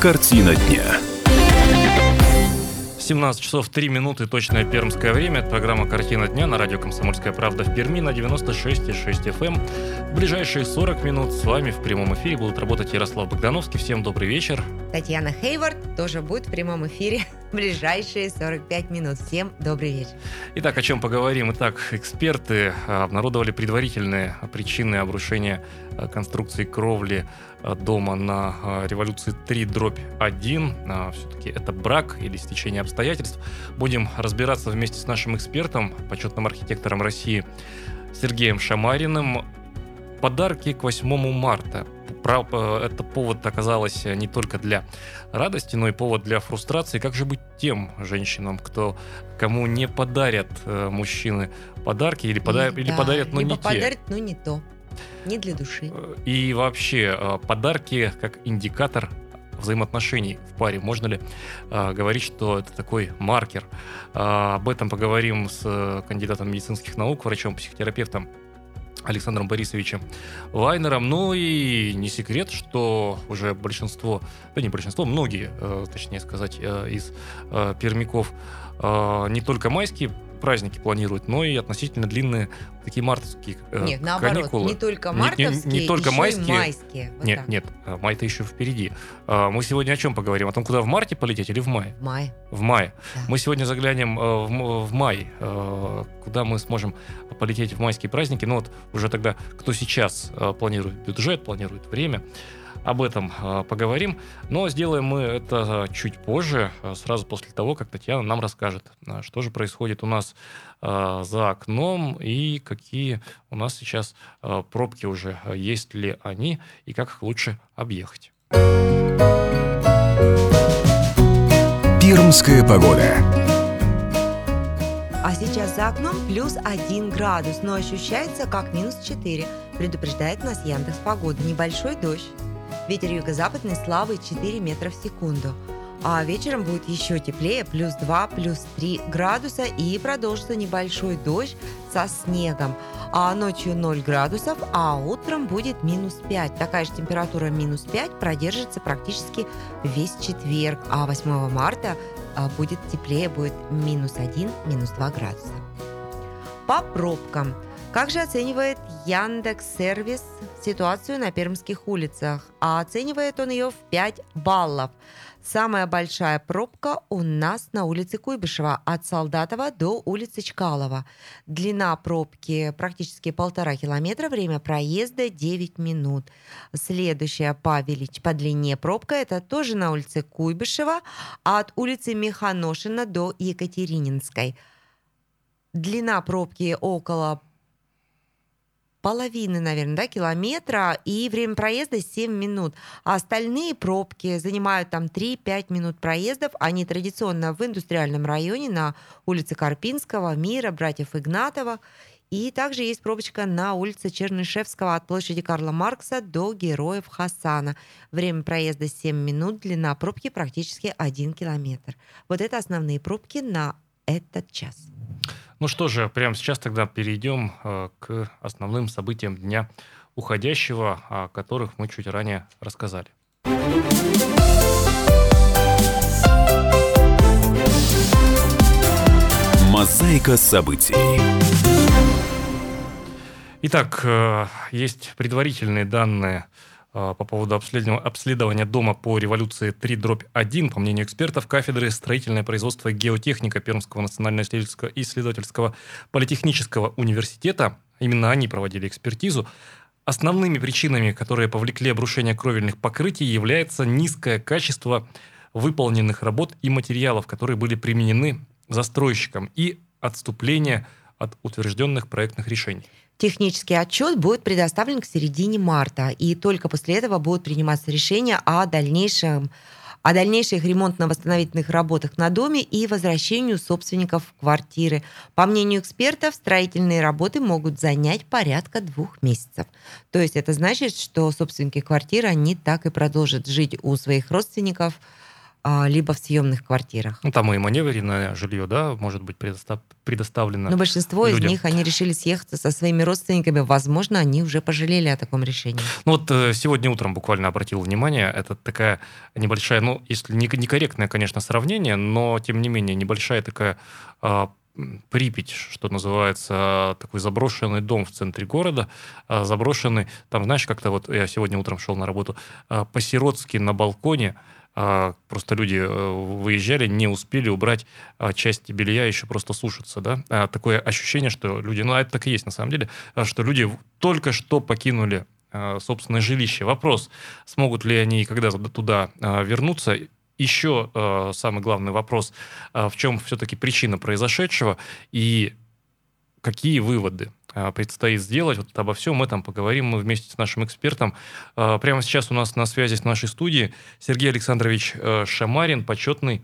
Картина дня. 17 часов 3 минуты, точное пермское время. Это программа «Картина дня» на радио «Комсомольская правда» в Перми на 96,6 FM. Эм. В ближайшие 40 минут с вами в прямом эфире будут работать Ярослав Богдановский. Всем добрый вечер. Татьяна Хейвард тоже будет в прямом эфире ближайшие 45 минут. Всем добрый вечер. Итак, о чем поговорим? Итак, эксперты а, обнародовали предварительные причины обрушения а, конструкции кровли а, дома на революции 3 дробь 1. Все-таки это брак или стечение обстоятельств. Будем разбираться вместе с нашим экспертом, почетным архитектором России Сергеем Шамариным. Подарки к 8 марта Э, это повод оказалось не только для радости, но и повод для фрустрации. Как же быть тем женщинам, кто кому не подарят э, мужчины подарки или, пода... и, или да, подарят, но не подарят, те? но не то. Не для души. Э, и вообще, подарки как индикатор взаимоотношений в паре. Можно ли э, говорить, что это такой маркер? Э, об этом поговорим с кандидатом медицинских наук, врачом-психотерапевтом Александром Борисовичем Вайнером. Ну и не секрет, что уже большинство, да не большинство, многие, э, точнее сказать, э, из э, пермяков не только майские праздники планируют, но и относительно длинные такие мартовские э, Нет, наоборот, каникулы. не только мартовские, не, не, не только майские. И майские вот нет, так. нет, э, май-то еще впереди. А, мы сегодня о чем поговорим? О том, куда в марте полететь или в мае? В мае. В мае. Да. Мы сегодня заглянем э, в, в май, э, куда мы сможем полететь в майские праздники. Ну вот уже тогда, кто сейчас планирует бюджет, планирует время, об этом э, поговорим. Но сделаем мы это чуть позже, э, сразу после того, как Татьяна нам расскажет, э, что же происходит у нас за окном и какие у нас сейчас пробки уже, есть ли они и как их лучше объехать. Пермская погода. А сейчас за окном плюс 1 градус, но ощущается как минус 4. Предупреждает нас Яндекс Погода. Небольшой дождь. Ветер юго-западный слабый 4 метра в секунду. А вечером будет еще теплее, плюс 2, плюс 3 градуса и продолжится небольшой дождь со снегом. А ночью 0 градусов, а утром будет минус 5. Такая же температура минус 5 продержится практически весь четверг. А 8 марта а, будет теплее, будет минус 1, минус 2 градуса. По пробкам – как же оценивает Яндекс Сервис ситуацию на пермских улицах? А оценивает он ее в 5 баллов. Самая большая пробка у нас на улице Куйбышева от Солдатова до улицы Чкалова. Длина пробки практически полтора километра, время проезда 9 минут. Следующая по, велич... по длине пробка это тоже на улице Куйбышева от улицы Механошина до Екатерининской. Длина пробки около половины, наверное, да, километра, и время проезда 7 минут. А остальные пробки занимают там 3-5 минут проездов. Они традиционно в индустриальном районе на улице Карпинского, Мира, братьев Игнатова. И также есть пробочка на улице Чернышевского от площади Карла Маркса до Героев Хасана. Время проезда 7 минут, длина пробки практически 1 километр. Вот это основные пробки на этот час. Ну что же, прямо сейчас тогда перейдем э, к основным событиям дня уходящего, о которых мы чуть ранее рассказали. Мозаика событий. Итак, э, есть предварительные данные по поводу обследования, обследования дома по революции 3 дробь 1, по мнению экспертов кафедры строительное производство и геотехника Пермского национального исследовательского, исследовательского политехнического университета, именно они проводили экспертизу, основными причинами, которые повлекли обрушение кровельных покрытий, является низкое качество выполненных работ и материалов, которые были применены застройщиком, и отступление от утвержденных проектных решений. Технический отчет будет предоставлен к середине марта, и только после этого будут приниматься решения о дальнейшем о дальнейших ремонтно-восстановительных работах на доме и возвращению собственников в квартиры. По мнению экспертов, строительные работы могут занять порядка двух месяцев. То есть это значит, что собственники квартиры, они так и продолжат жить у своих родственников либо в съемных квартирах. Ну, там и маневренное жилье, да, может быть предостав- предоставлено. Но большинство из людям. них, они решили съехаться со своими родственниками. Возможно, они уже пожалели о таком решении. Ну вот э, сегодня утром буквально обратил внимание, это такая небольшая, ну, если не некорректное, конечно, сравнение, но тем не менее небольшая такая а, Припять, что называется, такой заброшенный дом в центре города, а, заброшенный, там, знаешь, как-то вот я сегодня утром шел на работу, а, по-сиротски на балконе, а, просто люди э, выезжали, не успели убрать а, часть белья, еще просто сушиться, да. А, Такое ощущение, что люди, ну, а это так и есть на самом деле, а, что люди только что покинули а, собственное жилище. Вопрос, смогут ли они когда-то туда а, вернуться, еще самый главный вопрос, а, в чем все-таки причина произошедшего и какие выводы а, предстоит сделать. Вот обо всем этом поговорим мы вместе с нашим экспертом. А, Прямо сейчас у нас на связи с нашей студией Сергей Александрович э, Шамарин, почетный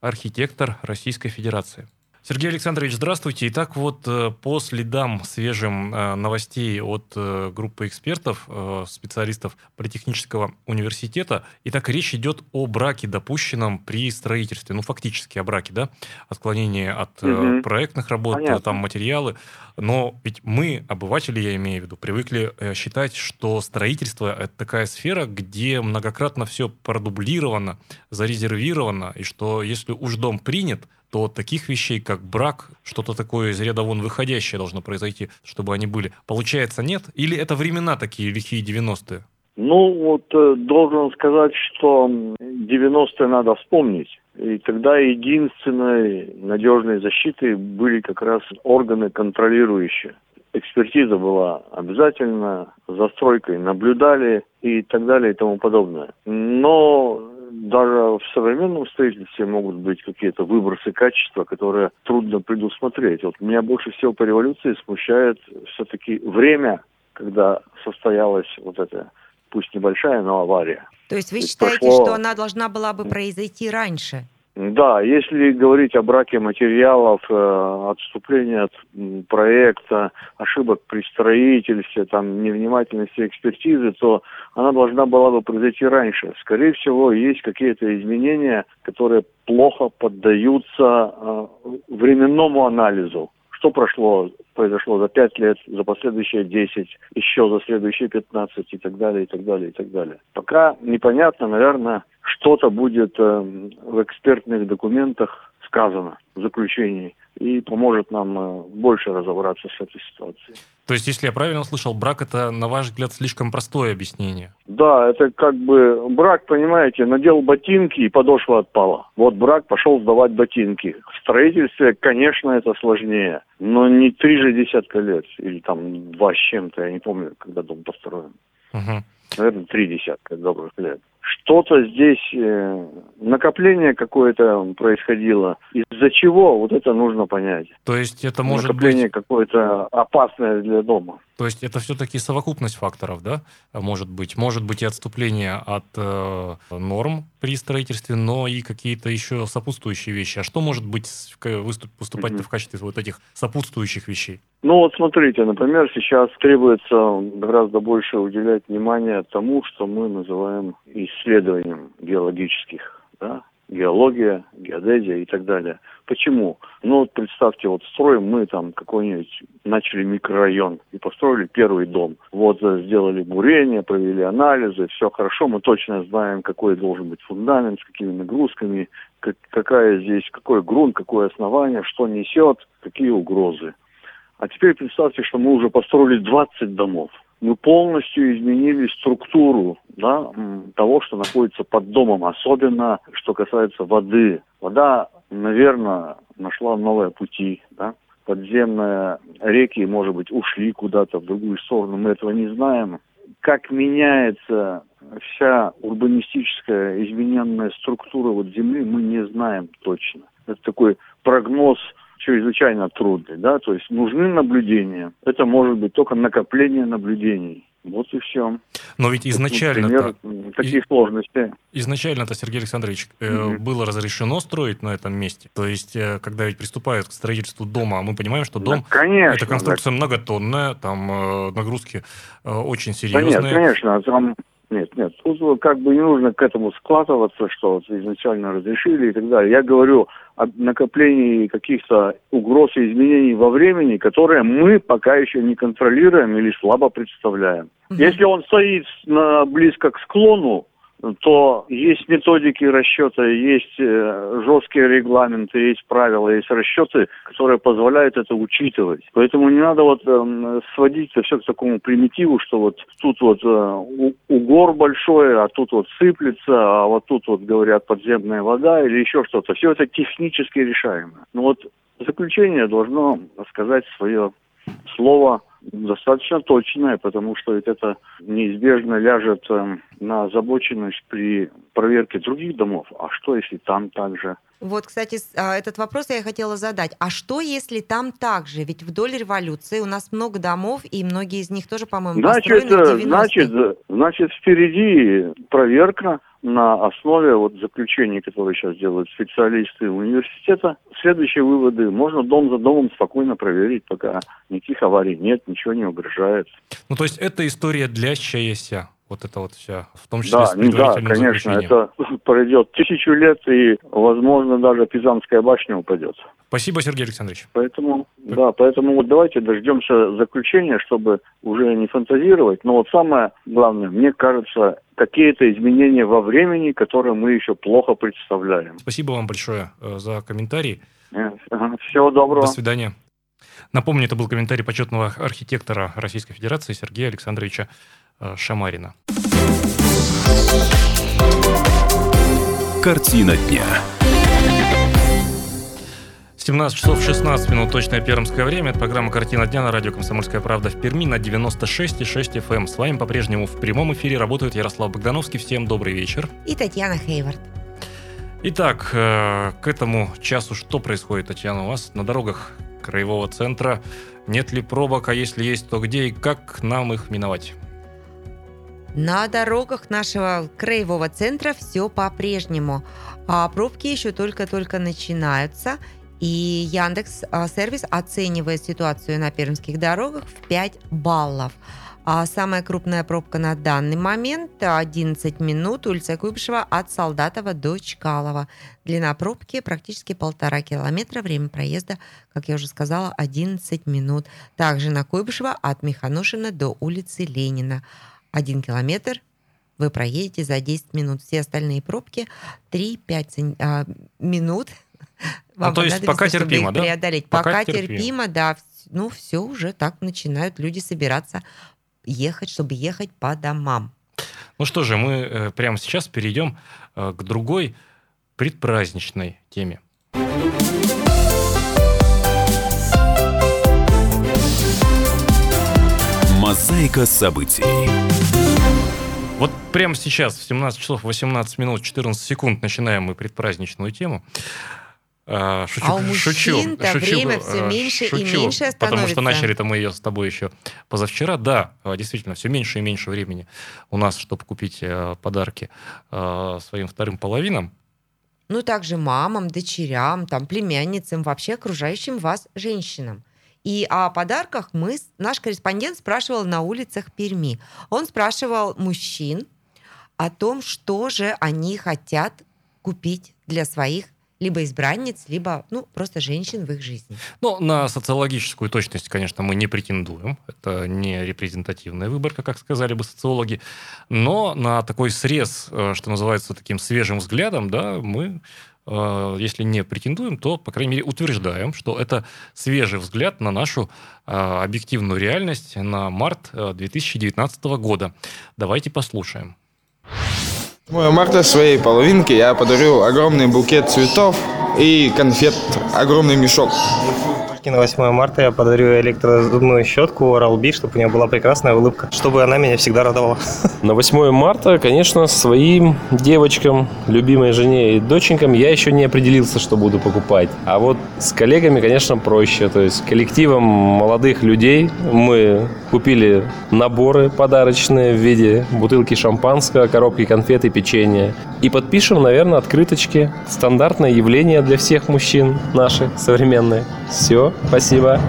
архитектор Российской Федерации. Сергей Александрович, здравствуйте. Итак, вот э, по следам свежим э, новостей от э, группы экспертов, специалистов Политехнического университета, итак, речь идет о браке, допущенном при строительстве, ну, фактически о браке, да, отклонение от Мгм. проектных работ, Понятно. там материалы, но ведь мы, обыватели, я имею в виду, привыкли считать, что строительство – это такая сфера, где многократно все продублировано, зарезервировано, и что если уж дом принят, то таких вещей, как брак, что-то такое из ряда вон выходящее должно произойти, чтобы они были. Получается, нет? Или это времена такие лихие 90-е? Ну, вот э, должен сказать, что м, 90-е надо вспомнить. И тогда единственной надежной защитой были как раз органы контролирующие. Экспертиза была обязательно, за стройкой наблюдали и так далее и тому подобное. Но даже в современном строительстве могут быть какие-то выбросы качества, которые трудно предусмотреть. Вот меня больше всего по революции смущает все-таки время, когда состоялась вот эта, пусть небольшая, но авария. То есть вы И считаете, прошло- что она должна была бы произойти раньше? Да, если говорить о браке материалов, э, отступлении от проекта, ошибок при строительстве, там, невнимательности экспертизы, то она должна была бы произойти раньше. Скорее всего, есть какие-то изменения, которые плохо поддаются э, временному анализу. Что прошло, произошло за 5 лет, за последующие 10, еще за следующие 15 и так далее, и так далее, и так далее. Пока непонятно, наверное, что-то будет э, в экспертных документах сказано в заключении и поможет нам э, больше разобраться с этой ситуацией. То есть, если я правильно услышал, брак – это, на ваш взгляд, слишком простое объяснение? Да, это как бы брак, понимаете, надел ботинки и подошва отпала. Вот брак пошел сдавать ботинки. В строительстве, конечно, это сложнее, но не три же десятка лет, или там два с чем-то, я не помню, когда дом построен. Мгм. наверное, три десятка добрых лет. Что-то здесь, э, накопление какое-то происходило. Из-за чего? Вот это нужно понять. То есть, это может накопление быть... какое-то опасное для дома. То есть это все-таки совокупность факторов, да? Может быть, может быть и отступление от э, норм при строительстве, но и какие-то еще сопутствующие вещи. А что может быть выступ- выступать Мгм. в качестве вот этих сопутствующих вещей? Ну вот смотрите, например, сейчас требуется гораздо больше уделять внимание тому, что мы называем исследованием геологических, да? геология, геодезия и так далее. Почему? Ну вот представьте, вот строим мы там какой-нибудь, начали микрорайон и построили первый дом. Вот э, сделали бурение, провели анализы, все хорошо, мы точно знаем, какой должен быть фундамент, с какими нагрузками, как- какая здесь, какой грунт, какое основание, что несет, какие угрозы. А теперь представьте, что мы уже построили 20 домов. Мы полностью изменили структуру да, того, что находится под домом, особенно что касается воды. Вода, наверное, нашла новые пути. Да? Подземные реки, может быть, ушли куда-то в другую сторону, мы этого не знаем. Как меняется вся урбанистическая измененная структура вот земли, мы не знаем точно. Это такой прогноз чрезвычайно трудный, да, то есть нужны наблюдения. Это может быть только накопление наблюдений. Вот и все. Но ведь изначально Например, такие сложности. Изначально-то, Сергей Александрович, э, Мгм. было разрешено строить на этом месте. То есть, э, когда ведь приступают к строительству дома, а мы понимаем, что дом Да, конечно. это конструкция многотонная, там э, нагрузки очень да. Да нет, серьезные. конечно, там Нет, нет, тут как бы не нужно к этому складываться, что вот изначально разрешили и так далее. Я говорю о накоплении каких-то угроз и изменений во времени, которые мы пока еще не контролируем или слабо представляем. Мгм. Если он стоит на, близко к склону, то есть методики расчета, есть э, жесткие регламенты, есть правила, есть расчеты, которые позволяют это учитывать. Поэтому не надо вот эм, сводить это все к такому примитиву, что вот тут вот э, угор большой, а тут вот сыплется, а вот тут вот говорят подземная вода или еще что-то. Все это технически решаемо. Но вот заключение должно сказать свое слово достаточно точное, потому что ведь это неизбежно ляжет э, на озабоченность при проверке других домов. А что, если там также? Вот, кстати, а, этот вопрос я хотела задать. А что, если там так же? Ведь вдоль революции у нас много домов, и многие из них тоже, по-моему, Значит, построены в э, 90-е. значит, э, значит, впереди проверка на основе вот заключений, которые сейчас делают специалисты университета. Следующие выводы можно дом за домом спокойно проверить, пока никаких аварий нет, ничего не угрожает. Ну, то есть это история длящаяся, вот это вот вся, в том числе Да, с ну да, предварительным конечно, это пройдет тысячу лет, и, возможно, даже Пизанская башня упадет. Спасибо, Сергей Александрович. Поэтому, да, поэтому вот давайте дождемся заключения, чтобы уже не фантазировать. Но вот самое главное, мне кажется, какие-то изменения во времени, которые мы еще плохо представляем. Спасибо вам большое э, за комментарий. Всего доброго. До свидания. Напомню, это был комментарий почетного архитектора Российской Федерации Сергея Александровича Шамарина. Картина дня. 17 часов 16 минут, точное пермское время. Это программа «Картина дня» на радио «Комсомольская правда» в Перми на 96,6 FM. эм. С вами по-прежнему в прямом эфире работает Ярослав Богдановский. Всем добрый вечер. И Татьяна Хейвард. Итак, э, к этому часу что происходит, Татьяна, у вас на дорогах краевого центра? Нет ли пробок, а если есть, то где и как нам их миновать? На дорогах нашего краевого центра все по-прежнему. А пробки еще только-только начинаются. И Яндекс а, Сервис оценивает ситуацию на пермских дорогах в 5 баллов. А самая крупная пробка на данный момент 11 минут, улица Куйбышева от Солдатова до Чкалова. Длина пробки практически полтора километра, время проезда, как я уже сказала, 11 минут. Также на Куйбышева от Механушина до улицы Ленина. Один километр вы проедете за 10 минут. Все остальные пробки 3-5 а, минут. А то есть пока терпимо, их да? преодолеть. Пока Пока, терпимо. терпимо. да. Ну, все уже так начинают люди собираться ехать, чтобы ехать по домам. Ну что же, мы э, прямо сейчас перейдем э, к другой предпраздничной теме. Мозаика событий. Вот прямо сейчас, в 17 часов 18 минут 14 секунд, начинаем мы предпраздничную тему. А, Шучу, А у шучу, шучу, время всё э, меньше и шучу, меньше Потому что становится. начали-то мы ее с тобой еще позавчера. Да, э, действительно, все меньше и меньше времени у нас, чтобы купить подарки своим вторым половинам. Ну, также мамам, дочерям, там, племянницам, вообще окружающим вас женщинам. И о подарках мы, наш корреспондент спрашивал на улицах Перми. Он спрашивал мужчин о том, что же они хотят купить для своих либо избранниц, либо, ну, просто женщин в их жизни. Ну, на социологическую точность, конечно, мы не претендуем. Это не репрезентативная выборка, как сказали бы социологи. Но на такой срез, э, что называется, таким свежим взглядом, да, мы, если не претендуем, то, по крайней мере, утверждаем, что это свежий взгляд на нашу э, объективную реальность на март э, 2019 года. Давайте послушаем. 8 марта своей половинке я подарю огромный букет цветов и конфет, огромный мешок. И на 8 марта я подарю электрозубную щетку Oral-B, чтобы у нее была прекрасная улыбка, чтобы она меня всегда радовала. На 8 марта, конечно, своим девочкам, любимой жене и доченькам я еще не определился, что буду покупать. А вот с коллегами, конечно, проще. То есть коллективом молодых людей мы купили наборы подарочные в виде бутылки шампанского, коробки конфет и печенья. И подпишем, наверное, открыточки. Стандартное явление для всех мужчин наших современные. Все, спасибо.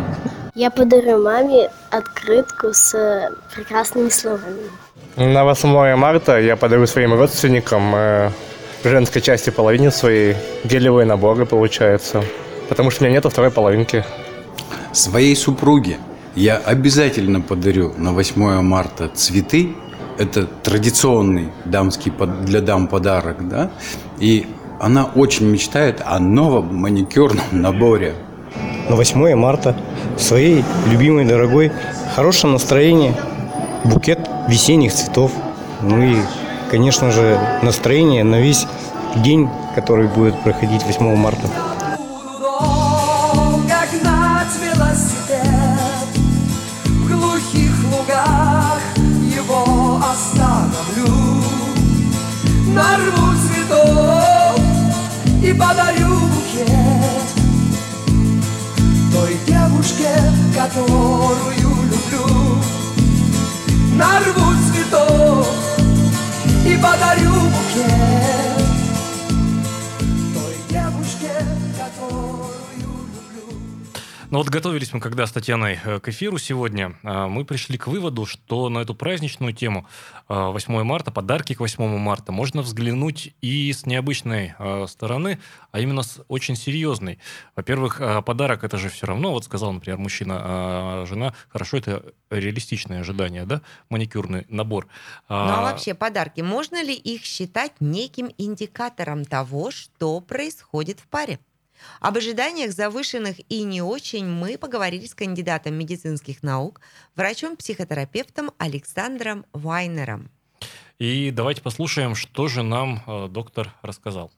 Я подарю маме открытку с э, прекрасными словами. На 8 марта я подарю своим родственникам э, женской части половине своей гелевые наборы, получается. Потому что у меня нету второй половинки. Своей супруге я обязательно подарю на 8 марта цветы. Это традиционный дамский под- для дам подарок, да? И она очень мечтает о новом маникюрном наборе. На 8 марта своей любимой, дорогой, хорошее настроение, букет весенних цветов. Ну и, конечно же, настроение на весь день, который будет проходить 8 марта. Вот готовились мы когда с Татьяной э, к эфиру сегодня, а, мы пришли к выводу, что на эту праздничную тему а, 8 марта, подарки к 8 марта, можно взглянуть и с необычной а, стороны, а именно с очень серьезной. Во-первых, а, подарок это же все равно, вот сказал, например, мужчина, а жена, хорошо, это реалистичное ожидание, да, маникюрный набор. Ну а вообще подарки, можно ли их считать неким индикатором того, что происходит в паре? Об ожиданиях завышенных и не очень мы поговорили с кандидатом медицинских наук, врачом-психотерапевтом Александром Вайнером. И давайте послушаем, что же нам э, доктор рассказал.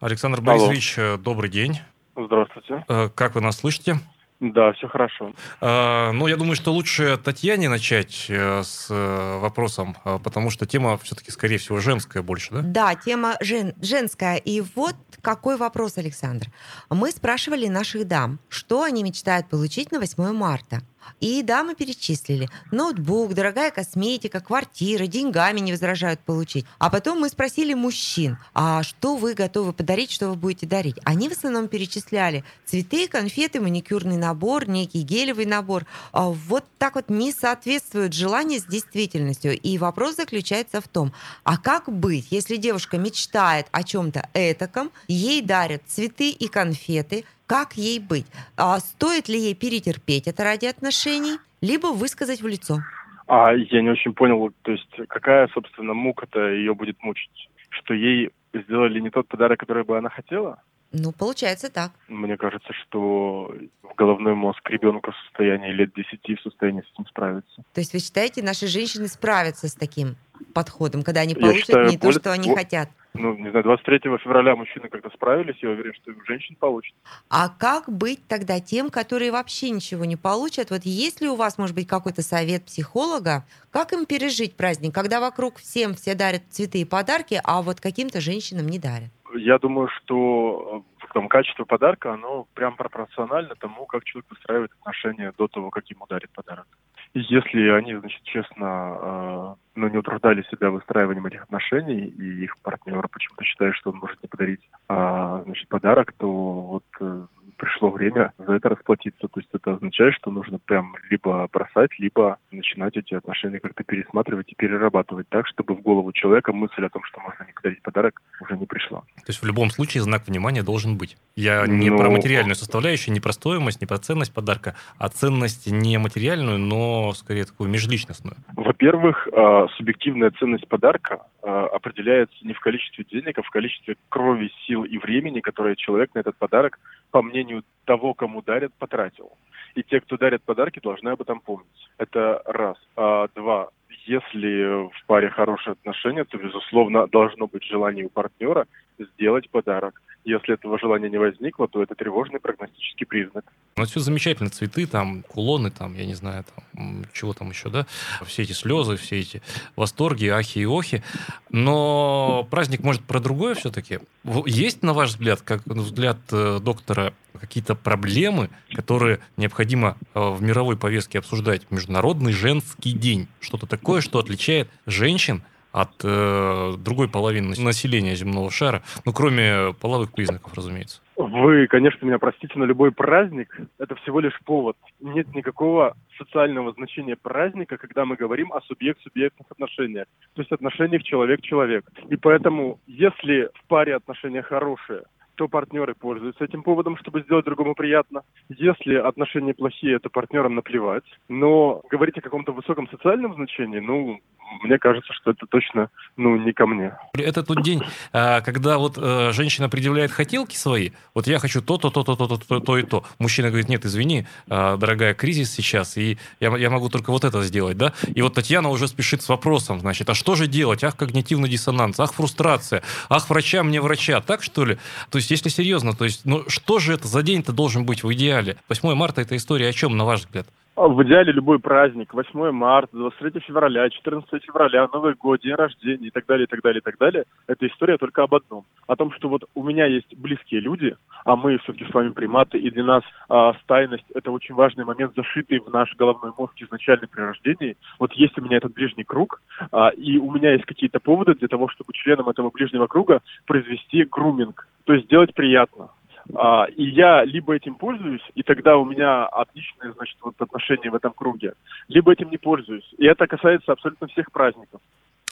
Александр Алло. Борисович, э, добрый день. Здравствуйте. Э, Как вы нас слышите? Да, все хорошо. Э, Ну, я думаю, что лучше Татьяне начать э, с э, вопросом, э, потому что тема все-таки, скорее всего, женская больше, да? Да, тема жен- женская. И вот какой вопрос, Александр. Мы спрашивали наших дам, что они мечтают получить на 8 марта. И дамы перечислили. Ноутбук, дорогая косметика, квартира, деньгами не возражают получить. А потом мы спросили мужчин, а что вы готовы подарить, что вы будете дарить? Они в основном перечисляли цветы, конфеты, маникюрный набор, некий гелевый набор. А Вот так вот не соответствует желание с действительностью. И вопрос заключается в том, а как быть, если девушка мечтает о чем-то этаком, ей дарят цветы и конфеты, как ей быть? А стоит ли ей перетерпеть это ради отношений, либо высказать в лицо? А я не очень понял, то есть какая, собственно, мука-то ее будет мучить? Что ей сделали не тот подарок, который бы она хотела? Ну, получается так. Мне кажется, что головной мозг ребенка в состоянии лет 10 в состоянии с этим справиться. То есть вы считаете, наши женщины справятся с таким подходом, когда они получат считаю, не то, более- что они хотят? Ну, не знаю, 23 февраля мужчины как-то справились, я уверен, что и женщин получится. А как быть тогда тем, которые вообще ничего не получат? Вот есть ли у вас, может быть, какой-то совет психолога, как им пережить праздник, когда вокруг всем все дарят цветы и подарки, а вот каким-то женщинам не дарят? Я думаю, что э, там, качество подарка, оно прям пропорционально тому, как человек выстраивает отношения до того, как ему дарит подарок. И если они, значит, честно, э, ну, не утруждали себя выстраиванием этих отношений, и их партнер почему-то считает, что он может не подарить, а, значит, подарок, то вот э, пришло время за это расплатиться. То есть это означает, что нужно прям либо бросать, либо начинать эти отношения как-то пересматривать и перерабатывать так, чтобы в голову человека мысль о том, что можно не подарить подарок, уже не пришла. То есть в любом случае знак внимания должен быть. Я не Ну, про материальную составляющую, не про стоимость, не про ценность подарка, а ценность не материальную, но скорее такую межличностную. Во-первых, э, субъективная ценность подарка э, определяется не в количестве денег, а в количестве крови, сил и времени, которое человек на этот подарок, по мнению того, кому дарят, потратил. И те, кто дарят подарки, должны об этом помнить. Это раз. А, два. Если в паре хорошие отношения, то, безусловно, должно быть желание у партнера сделать подарок. Если этого желания не возникло, то это тревожный прогностический признак. Ну, это все замечательно. Цветы, там, кулоны, там, я не знаю, там, чего там еще, да? Все эти слезы, все эти восторги, ахи и охи. Но праздник, может, про другое все-таки? Есть, на ваш взгляд, как на взгляд э, доктора, какие-то проблемы, которые необходимо э, в мировой повестке обсуждать? Международный женский день. Что-то такое, что отличает женщин от э, другой половины населения земного шара, ну, кроме половых признаков, разумеется. Вы, конечно, меня простите, но любой праздник – это всего лишь повод. Нет никакого социального значения праздника, когда мы говорим о субъект-субъектных отношениях, то есть отношениях человек-человек. И поэтому, если в паре отношения хорошие, то партнеры пользуются этим поводом, чтобы сделать другому приятно. Если отношения плохие, то партнерам наплевать. Но говорить о каком-то высоком социальном значении, ну, мне кажется, что это точно, ну, не ко мне. Это тот день, а, когда вот э, женщина предъявляет хотелки свои, вот я хочу то, то, то, то, то, то, то, то и то. Мужчина говорит, нет, извини, а, дорогая, кризис сейчас, и я, могу только вот это сделать, да? И вот Татьяна уже спешит с вопросом, значит, а что же делать? Ах, когнитивный диссонанс, ах, фрустрация, ах, врача мне врача, так что ли? То есть, если серьезно, то есть, ну, что же это за день-то должен быть в идеале? 8 марта – это история о чем, на ваш взгляд? В идеале любой праздник, 8 марта, 23 февраля, 14 февраля, Новый год, день рождения и так далее, и так далее, и так далее. Это история только об одном. О том, что вот у меня есть близкие люди, а мы все-таки с вами приматы, и для нас а, стайность – это очень важный момент, зашитый в наш головной мозг изначально при рождении. Вот есть у меня этот ближний круг, а, и у меня есть какие-то поводы для того, чтобы членам этого ближнего круга произвести груминг, то есть сделать приятно. А, и я либо этим пользуюсь, и тогда у меня отличные, значит, вот отношения в этом круге, либо этим не пользуюсь. И это касается абсолютно всех праздников.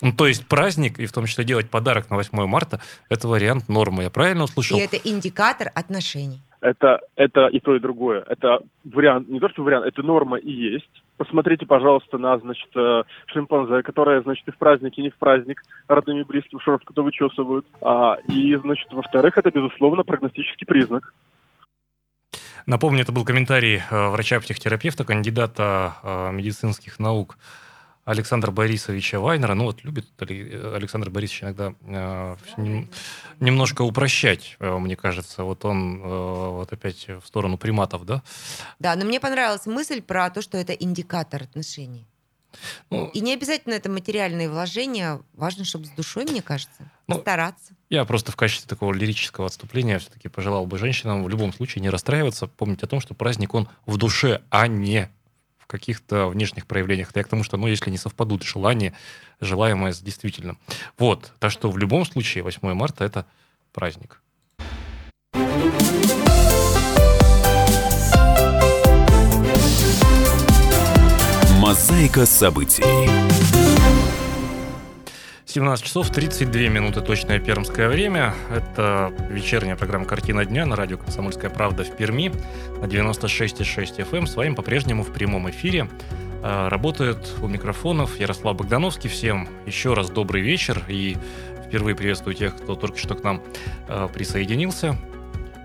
Ну, то есть праздник, и в том числе делать подарок на 8 марта, это вариант нормы. Я правильно услышал? И это индикатор отношений. Это, это и то, и другое. Это вариант, не то, что вариант, это норма и есть. Посмотрите, пожалуйста, на, значит, э, шимпанзе, которые, значит, и в праздник, и не в праздник родными и близким шерстку-то вычесывают. А, и, значит, во-вторых, это, безусловно, прогностический признак. Напомню, это был комментарий э, врача-психотерапевта, кандидата э, медицинских наук Александра Борисовича Вайнера. Ну вот любит Александр Борисович иногда э, немножко упрощать, э, мне кажется. Вот он э, вот опять в сторону приматов, да? Да, но мне понравилась мысль про то, что это индикатор отношений. Ну, и не обязательно это материальные вложения. Важно, чтобы с душой, мне кажется, ну, стараться. Я просто в качестве такого лирического отступления все-таки пожелал бы женщинам в любом случае не расстраиваться, помнить о том, что праздник он в душе, а не каких-то внешних проявлениях. Это я к тому, что, ну, если не совпадут желания, желаемое с действительным. Вот. Так что в любом случае 8 марта — это праздник. Мозаика событий. 17 часов 32 минуты точное пермское время. Это вечерняя программа «Картина дня» на радио «Комсомольская правда» в Перми на 96,6 FM. Эм. С вами по-прежнему в прямом эфире. А, работает у микрофонов Ярослав Богдановский. Всем еще раз добрый вечер и впервые приветствую тех, кто только что к нам а, присоединился.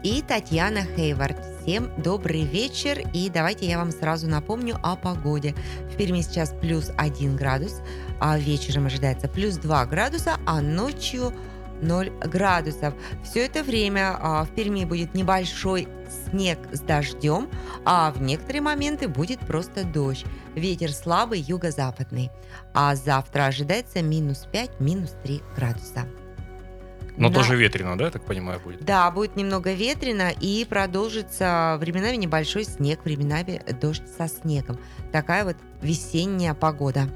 И Татьяна Хейвард. Всем добрый вечер. И давайте я вам сразу напомню о погоде. В Перми сейчас плюс 1 градус а вечером ожидается плюс 2 градуса, а ночью 0 градусов. Все это время а, в Перми будет небольшой снег с дождем, а в некоторые моменты будет просто дождь. Ветер слабый юго-западный. А завтра ожидается минус 5, минус 3 градуса. Но да. тоже ветрено, да, я так понимаю, будет? Да, будет немного ветрено и продолжится временами небольшой снег, временами дождь со снегом. Такая вот весенняя погода.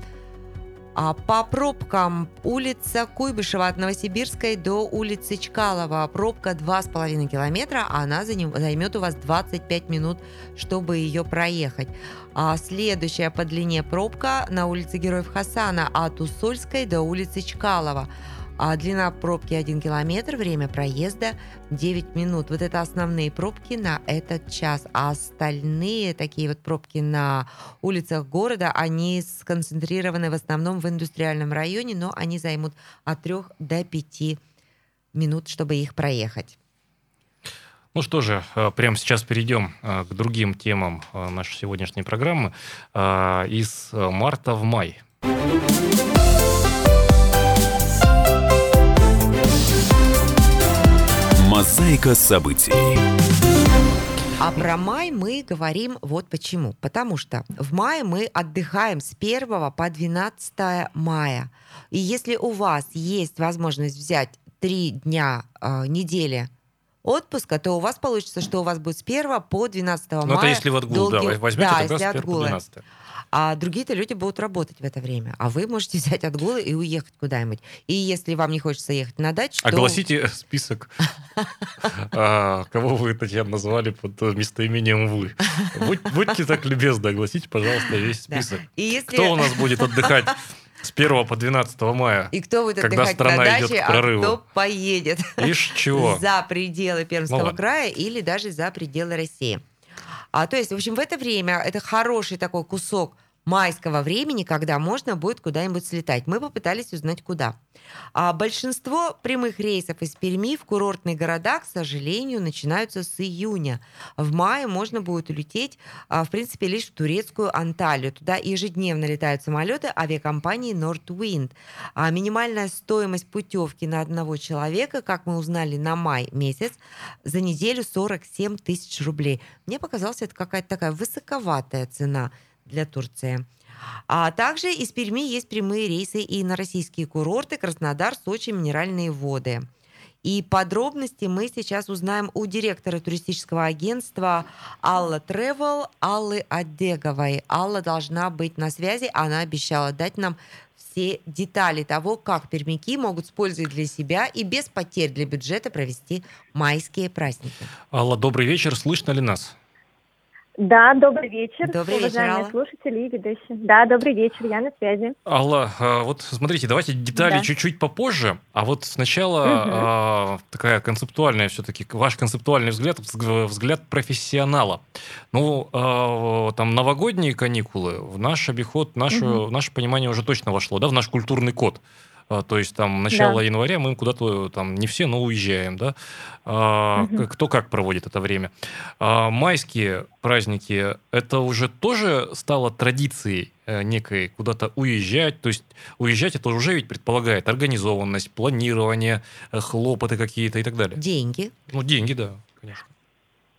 А по пробкам улица Куйбышева от Новосибирской до улицы Чкалова. Пробка 2,5 километра, а она займет у вас 25 минут, чтобы ее проехать. А следующая по длине пробка на улице Героев Хасана от Усольской до улицы Чкалова. А длина пробки 1 километр, время проезда 9 минут. Вот это основные пробки на этот час. А остальные такие вот пробки на улицах города, они сконцентрированы в основном в индустриальном районе, но они займут от 3 до 5 минут, чтобы их проехать. Ну что же, э, прямо сейчас перейдем э, к другим темам э, нашей сегодняшней программы. Из марта в май. Мозаика событий. А про май мы говорим вот почему. Потому что в мае мы отдыхаем с 1 по 12 мая. И если у вас есть возможность взять три дня э, недели отпуска, то у вас получится, что у вас будет с 1 по 12 мая. Ну, это если в отгул, да, долгий- возьмете да, тогда с если 1 по отгулы. 12. А другие-то люди будут работать в это время. А вы можете взять отгулы и уехать куда-нибудь. И если вам не хочется ехать на дачу, то... Огласите список, а, кого вы, Татьяна, назвали под местоимением «вы». Будь- Будьте так любезны, огласите, пожалуйста, весь Да. список. Кто у нас будет отдыхать с 1 по 12 мая? И кто будет когда отдыхать страна на идет даче, к а прорыву? кто поедет Ишь чего? за пределы Ну Пермского ладно. края или даже за пределы России. А, то есть, в общем, в это время это хороший такой кусок майского времени, когда можно будет куда-нибудь слетать. Мы попытались узнать, куда. А большинство прямых рейсов из Перми в курортные города, к сожалению, начинаются с июня. В мае можно будет улететь, а, в принципе, лишь в турецкую Анталию. Туда ежедневно летают самолеты авиакомпании Nordwind. А минимальная стоимость путевки на одного человека, как мы узнали на май месяц, за неделю 47 тысяч рублей. Мне показалось, это какая-то такая высоковатая цена для Турции. А также из Перми есть прямые рейсы и на российские курорты Краснодар, Сочи, Минеральные воды. И подробности мы сейчас узнаем у директора туристического агентства Алла Travel Аллы Адеговой. Алла должна быть на связи, она обещала дать нам все детали того, как пермяки могут с пользой для себя и без потерь для бюджета провести майские праздники. Алла, добрый вечер, слышно ли нас? Да, добрый вечер, Добрый вечер, уважаемые Алла. слушатели и ведущие. Да, добрый вечер, я на связи. Алла, а, вот смотрите, давайте детали Да. чуть-чуть попозже, а вот сначала а, такая концептуальная все-таки, ваш концептуальный взгляд, взг- взгляд профессионала. Ну, а, там новогодние каникулы в наш обиход, нашу, Мгм. в наше понимание уже точно вошло, да, в наш культурный код. А, То есть там начало Да. января мы куда-то там не все, но уезжаем, да. К- Кто как проводит это время. А майские праздники, это уже тоже стало традицией э, некой куда-то уезжать. То есть уезжать это уже ведь предполагает организованность, планирование, э, хлопоты какие-то и так далее. Деньги. Ну, деньги, да, конечно.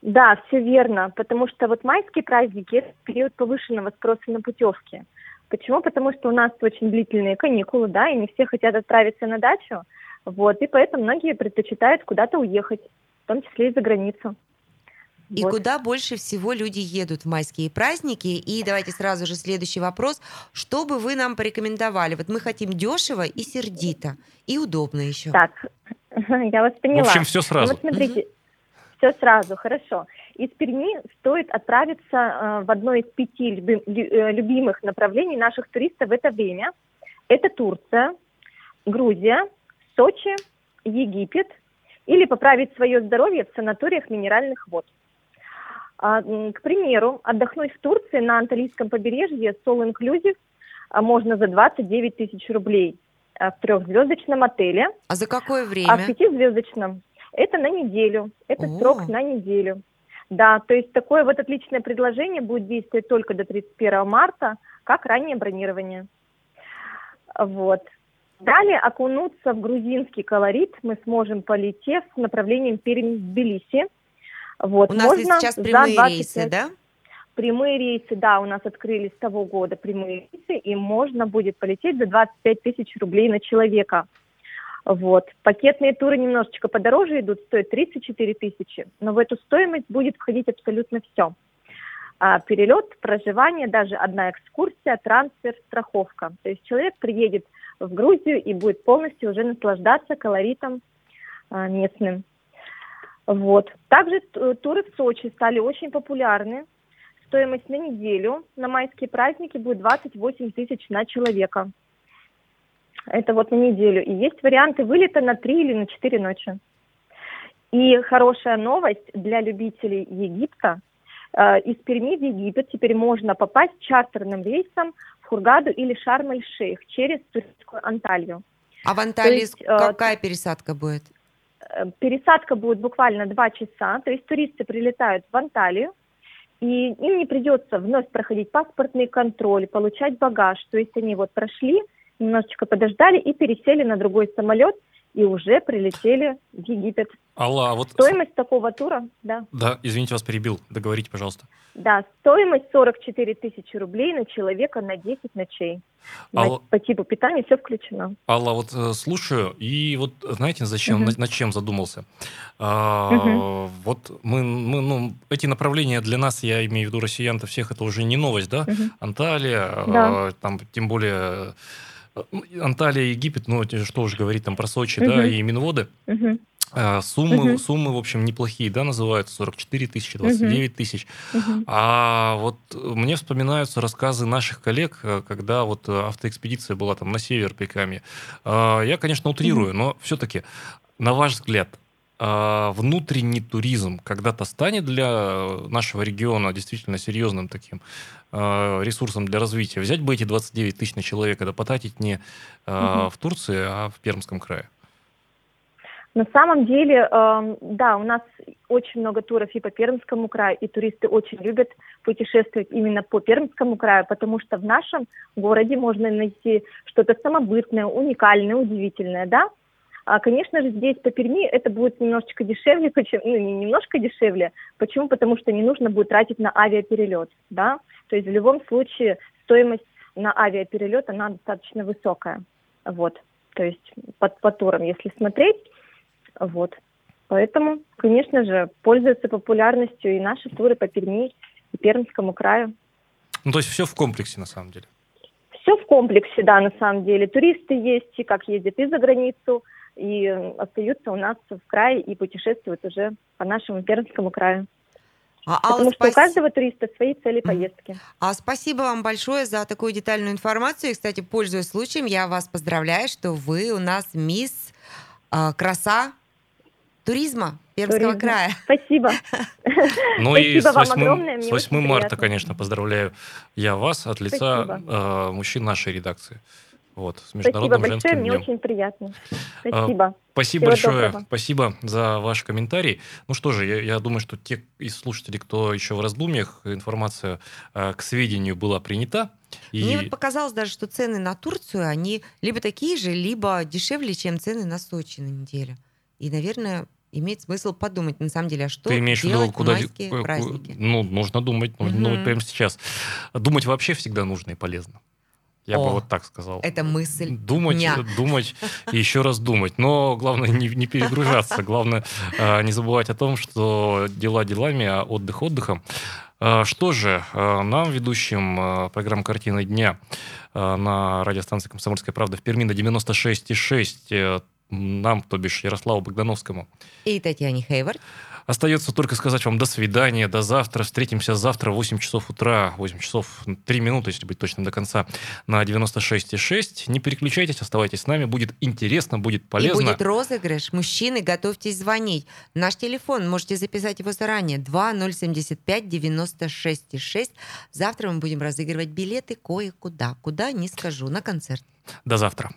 Да, все верно, потому что вот майские праздники – это период повышенного спроса на путевки. Почему? Потому что у нас очень длительные каникулы, да, и не все хотят отправиться на дачу, вот, и поэтому многие предпочитают куда-то уехать, в том числе и за границу. И Вот. куда больше всего люди едут в майские праздники? И давайте сразу же следующий вопрос. Что бы вы нам порекомендовали? Вот мы хотим дешево и сердито, и удобно еще. Так, я вас поняла. В общем, все Ну сразу. вот смотрите, все сразу, хорошо. Из Перми стоит отправиться э, в одно из пяти э, любимых направлений наших туристов в это время. Это Турция, Грузия, Сочи, Египет или поправить свое здоровье в санаториях минеральных вод. А, К примеру, отдохнуть в Турции на Анталийском побережье с All Inclusive а, можно за 29 тысяч рублей а, в трехзвездочном отеле. А за какое А в время? пятизвездочном это на неделю. Это О. срок на неделю. Да, то есть такое вот отличное предложение будет действовать только до 31 марта, как раннее бронирование. Вот. Далее окунуться в грузинский колорит мы сможем, полетев с направлением Пермь-Тбилиси. Вот. У нас Можно сейчас прямые 25 рейсы, да? Прямые рейсы, да, у нас открылись с того года прямые рейсы, и можно будет полететь за 25 тысяч рублей на человека. Вот. Пакетные туры немножечко подороже идут, стоят 34 тысячи, но в эту стоимость будет входить абсолютно все. А, перелет, проживание, даже одна экскурсия, трансфер, страховка. То есть человек приедет в Грузию и будет полностью уже наслаждаться колоритом а, местным. Вот. Также туры в Сочи стали очень популярны. Стоимость на неделю на майские праздники будет 28 тысяч на человека. Это вот на неделю. И есть варианты вылета на 3 или на 4 ночи. И хорошая новость для любителей Египта. Э, Из Перми в Египет теперь можно попасть чартерным рейсом в Хургаду или Шарм-эль-Шейх через турецкую Анталью. А в Анталии есть, э, какая пересадка будет? Э, Пересадка будет буквально два часа, то есть туристы прилетают в Анталию, и им не придется вновь проходить паспортный контроль, получать багаж. То есть они вот прошли, немножечко подождали и пересели на другой самолет и уже прилетели в Египет. Алла, а вот... Стоимость такого тура, да. Да, извините, вас перебил. Договорите, пожалуйста. Да, стоимость 44 тысячи рублей на человека на 10 ночей. Алла- по типу питания все включено. Алла, вот э, слушаю, и вот знаете, зачем, Мгм. над, чем задумался? А, Мгм. Вот мы, мы, ну, эти направления для нас, я имею в виду россиян-то всех, это уже не новость, да? Мгм. Анталия, Да. э, там, тем более, Анталия, Египет, ну, что уж говорить там про Сочи, Мгм. да, и Минводы. Мгм. А, Суммы, Мгм. суммы, в общем, неплохие, да, называются 44 тысячи, 29 тысяч. Мгм. А вот мне вспоминаются рассказы наших коллег, э, когда вот автоэкспедиция была там на север пеками. А, Я, конечно, утрирую, но все-таки, на ваш взгляд, внутренний туризм когда-то станет для нашего региона действительно серьезным таким а, ресурсом для развития? Взять бы эти 29 тысяч на человека, да потратить не а, Мгм. в Турции, а в Пермском крае. На самом деле, эм, да, у нас очень много туров и по Пермскому краю, и туристы очень любят путешествовать именно по Пермскому краю, потому что в нашем городе можно найти что-то самобытное, уникальное, удивительное, да. А, конечно же, здесь по Перми это будет немножечко дешевле, почему, ну, не немножко дешевле. Почему? Потому что не нужно будет тратить на авиаперелет, да. То есть в любом случае стоимость на авиаперелет, она достаточно высокая. Вот. То есть по, по турам, если смотреть, вот. Поэтому, конечно же, пользуются популярностью и наши туры по Перми и Пермскому краю. Ну, то есть все в комплексе, на самом деле. Все в комплексе, да, на самом деле. Туристы есть, и как ездят и за границу, и э, остаются у нас в крае и путешествуют уже по нашему Пермскому краю. А, Алла, Потому что у спаси- каждого туриста свои цели поездки. А спасибо вам большое за такую детальную информацию. И, кстати, пользуясь случаем, я вас поздравляю, что вы у нас мисс а, краса туризма Пермского Туризма. края. Спасибо. Ну и с Спасибо вам 8, огромное, с мне 8 очень марта, конечно, поздравляю я вас от лица э, мужчин нашей редакции. Вот, с Спасибо Международным большое, женским мне днем. очень приятно. А, Спасибо. Спасибо Всего большое. доброго. Спасибо за ваш комментарий. Ну что же, я, я думаю, что те из слушателей, кто еще в раздумьях, информация э, к сведению была принята. И Мне вот показалось даже, что цены на Турцию, они либо такие же, либо дешевле, чем цены на Сочи на неделю. И, наверное, имеет смысл подумать, на самом деле, а что ты имеешь в виду, делать куда... в майские ку- праздники. Ну, нужно думать, нужно Мгм. думать прямо сейчас. Думать вообще всегда нужно и полезно. Я бы О, вот так сказал. Это мысль Думать, дня. думать и еще раз думать. Но главное не, не перегружаться. Главное э, не забывать о том, что дела делами, а отдых отдыхом. Э, Что же, э, нам, ведущим программы «Картина дня» на радиостанции «Комсомольская правда» в Перми на 96,6, э, нам, то бишь Ярославу Богдановскому, И Татьяне Хейвард. Остается только сказать вам до свидания, до завтра. Встретимся завтра в 8 часов утра, 8 часов 3 минуты, если быть точным до конца, на 96,6. Не переключайтесь, оставайтесь с нами. Будет интересно, будет И полезно. будет розыгрыш. Мужчины, готовьтесь звонить. Наш телефон, можете записать его заранее. 2075 96 6. Завтра мы будем разыгрывать билеты кое-куда. Куда, не скажу, на концерт. До завтра.